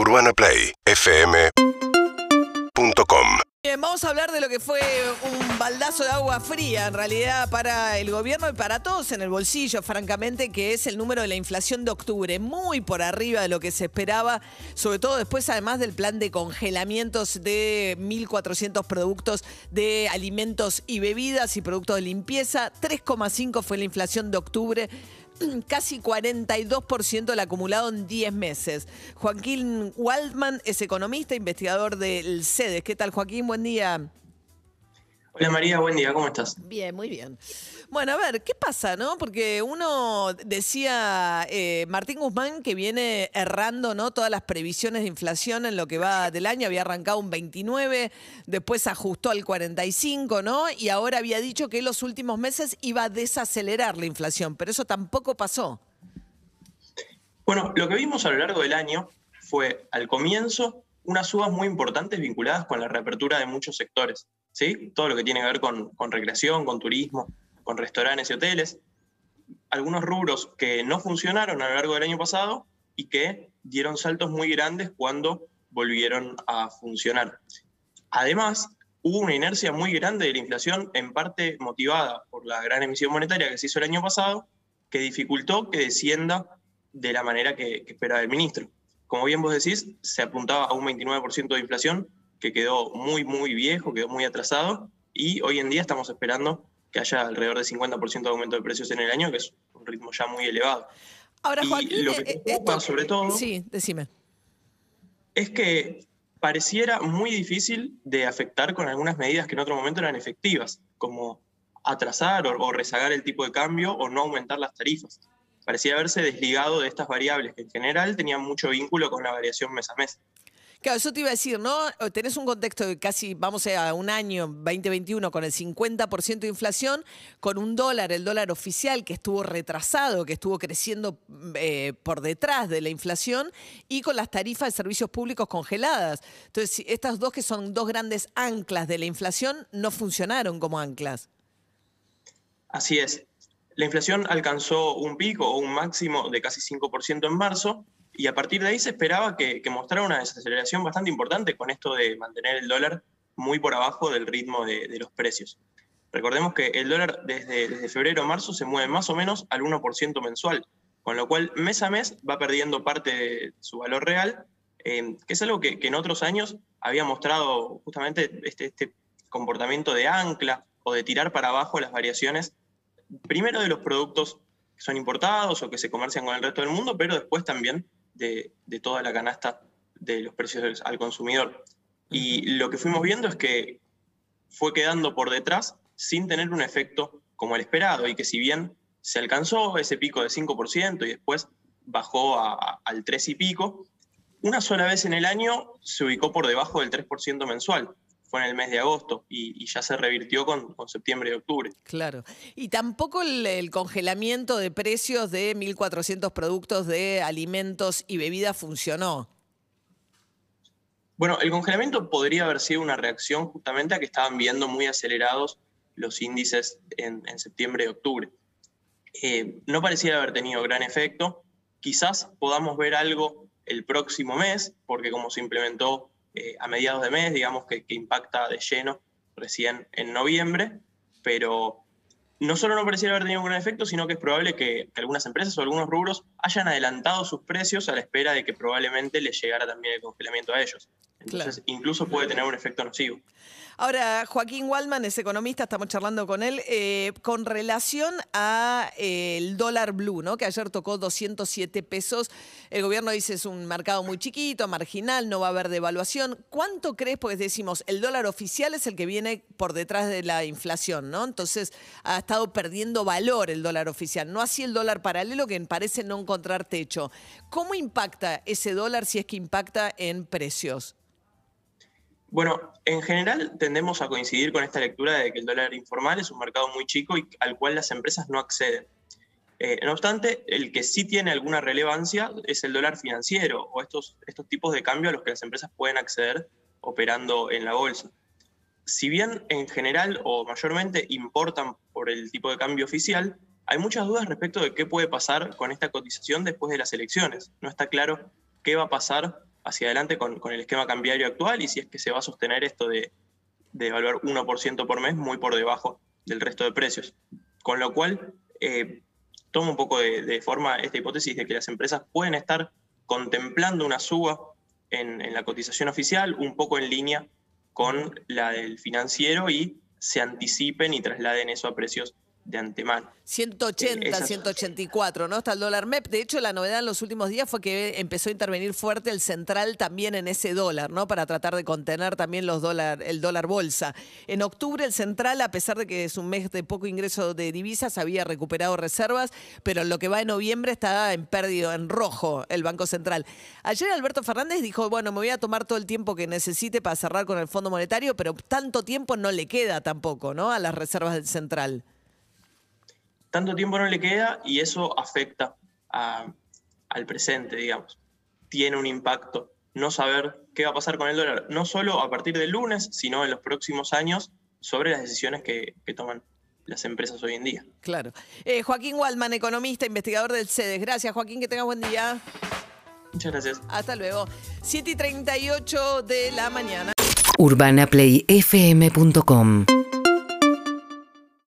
UrbanaPlayFM.com Bien, vamos a hablar de lo que fue un baldazo de agua fría, en realidad, para el gobierno y para todos en el bolsillo, francamente, que es el número de la inflación de octubre, muy por arriba de lo que se esperaba, sobre todo después, además del plan de congelamientos de 1.400 productos de alimentos y bebidas y productos de limpieza. 3,5 fue la inflación de octubre casi 42% el acumulado en 10 meses. Joaquín Waldman es economista, investigador del CEDES. ¿Qué tal, Joaquín? Buen día. Hola María, buen día, ¿cómo estás? Bien, muy bien. Bueno, a ver, ¿qué pasa, no? Porque uno decía, eh, Martín Guzmán, que viene errando, ¿no? Todas las previsiones de inflación en lo que va del año, había arrancado un 29, después ajustó al 45, ¿no? Y ahora había dicho que en los últimos meses iba a desacelerar la inflación, pero eso tampoco pasó. Bueno, lo que vimos a lo largo del año fue, al comienzo, unas subas muy importantes vinculadas con la reapertura de muchos sectores. ¿Sí? Todo lo que tiene que ver con, recreación, con turismo, con restaurantes y hoteles. Algunos rubros que no funcionaron a lo largo del año pasado y que dieron saltos muy grandes cuando volvieron a funcionar. Además, hubo una inercia muy grande de la inflación, en parte motivada por la gran emisión monetaria que se hizo el año pasado, que dificultó que descienda de la manera que, que esperaba el ministro. Como bien vos decís, se apuntaba a un 29% de inflación, que quedó muy, muy viejo, quedó muy atrasado, y hoy en día estamos esperando que haya alrededor de 50% de aumento de precios en el año, que es un ritmo ya muy elevado. Ahora, Joaquín, lo que eh, preocupa sobre todo sí, decime. es que pareciera muy difícil de afectar con algunas medidas que en otro momento eran efectivas, como atrasar o, o rezagar el tipo de cambio o no aumentar las tarifas. Parecía haberse desligado de estas variables que en general tenían mucho vínculo con la variación mes a mes. Claro, eso te iba a decir, ¿no? Tenés un contexto de casi, vamos a un año 2021 con el 50% de inflación, con un dólar, el dólar oficial que estuvo retrasado, que estuvo creciendo eh, por detrás de la inflación, y con las tarifas de servicios públicos congeladas. Entonces, estas dos que son dos grandes anclas de la inflación no funcionaron como anclas. Así es. La inflación alcanzó un pico o un máximo de casi 5% en marzo y a partir de ahí se esperaba que, mostrara una desaceleración bastante importante con esto de mantener el dólar muy por abajo del ritmo de, los precios. Recordemos que el dólar desde, febrero a marzo se mueve más o menos al 1% mensual, con lo cual mes a mes va perdiendo parte de su valor real, eh, que es algo que, en otros años había mostrado justamente este, este comportamiento de ancla o de tirar para abajo las variaciones, primero de los productos que son importados o que se comercian con el resto del mundo, pero después también de, toda la canasta de los precios al consumidor. Y lo que fuimos viendo es que fue quedando por detrás sin tener un efecto como el esperado y que si bien se alcanzó ese pico de 5% y después bajó al 3 y pico, una sola vez en el año se ubicó por debajo del 3% mensual fue en el mes de agosto y, ya se revirtió con, septiembre y octubre. Claro. Y tampoco el, congelamiento de precios de 1.400 productos de alimentos y bebidas funcionó. Bueno, el congelamiento podría haber sido una reacción justamente a que estaban viendo muy acelerados los índices en, septiembre y octubre. Eh, no parecía haber tenido gran efecto. Quizás podamos ver algo el próximo mes, porque como se implementó eh, a mediados de mes, digamos que, impacta de lleno recién en noviembre, pero no solo no pareciera haber tenido ningún efecto, sino que es probable que, algunas empresas o algunos rubros hayan adelantado sus precios a la espera de que probablemente les llegara también el congelamiento a ellos. Entonces, incluso puede tener un efecto nocivo. Ahora, Joaquín Waldman es economista, estamos charlando con él, eh, con relación al eh, dólar blue, ¿no? que ayer tocó 207 pesos. El gobierno dice es un mercado muy chiquito, marginal, no va a haber devaluación. ¿Cuánto crees? Porque decimos, el dólar oficial es el que viene por detrás de la inflación, ¿no? Entonces ha estado perdiendo valor el dólar oficial, no así el dólar paralelo que parece no encontrar techo. ¿Cómo impacta ese dólar si es que impacta en precios? Bueno, en general tendemos a coincidir con esta lectura de que el dólar informal es un mercado muy chico y al cual las empresas no acceden. Eh, no obstante, el que sí tiene alguna relevancia es el dólar financiero o estos, estos tipos de cambio a los que las empresas pueden acceder operando en la bolsa. Si bien en general o mayormente importan por el tipo de cambio oficial, hay muchas dudas respecto de qué puede pasar con esta cotización después de las elecciones. No está claro qué va a pasar hacia adelante con, el esquema cambiario actual y si es que se va a sostener esto de, de evaluar 1% por mes muy por debajo del resto de precios. Con lo cual, eh, toma un poco de, forma esta hipótesis de que las empresas pueden estar contemplando una suba en, en la cotización oficial, un poco en línea con la del financiero y se anticipen y trasladen eso a precios de antemano. 180, 184, ¿no? Está el dólar MEP. De hecho, la novedad en los últimos días fue que empezó a intervenir fuerte el central también en ese dólar, ¿no? Para tratar de contener también los dólar, el dólar bolsa. En octubre, el central, a pesar de que es un mes de poco ingreso de divisas, había recuperado reservas, pero lo que va en noviembre está en pérdida, en rojo, el Banco Central. Ayer Alberto Fernández dijo, bueno, me voy a tomar todo el tiempo que necesite para cerrar con el Fondo Monetario, pero tanto tiempo no le queda tampoco, ¿no? A las reservas del central tanto tiempo no le queda y eso afecta al presente, digamos. Tiene un impacto no saber qué va a pasar con el dólar, no solo a partir del lunes, sino en los próximos años sobre las decisiones que, toman las empresas hoy en día. Claro. Eh, Joaquín Waldman, economista, investigador del CEDES. Gracias, Joaquín, que tengas buen día. Muchas gracias. Hasta luego. 7 y 38 de la mañana. UrbanaPlayFM.com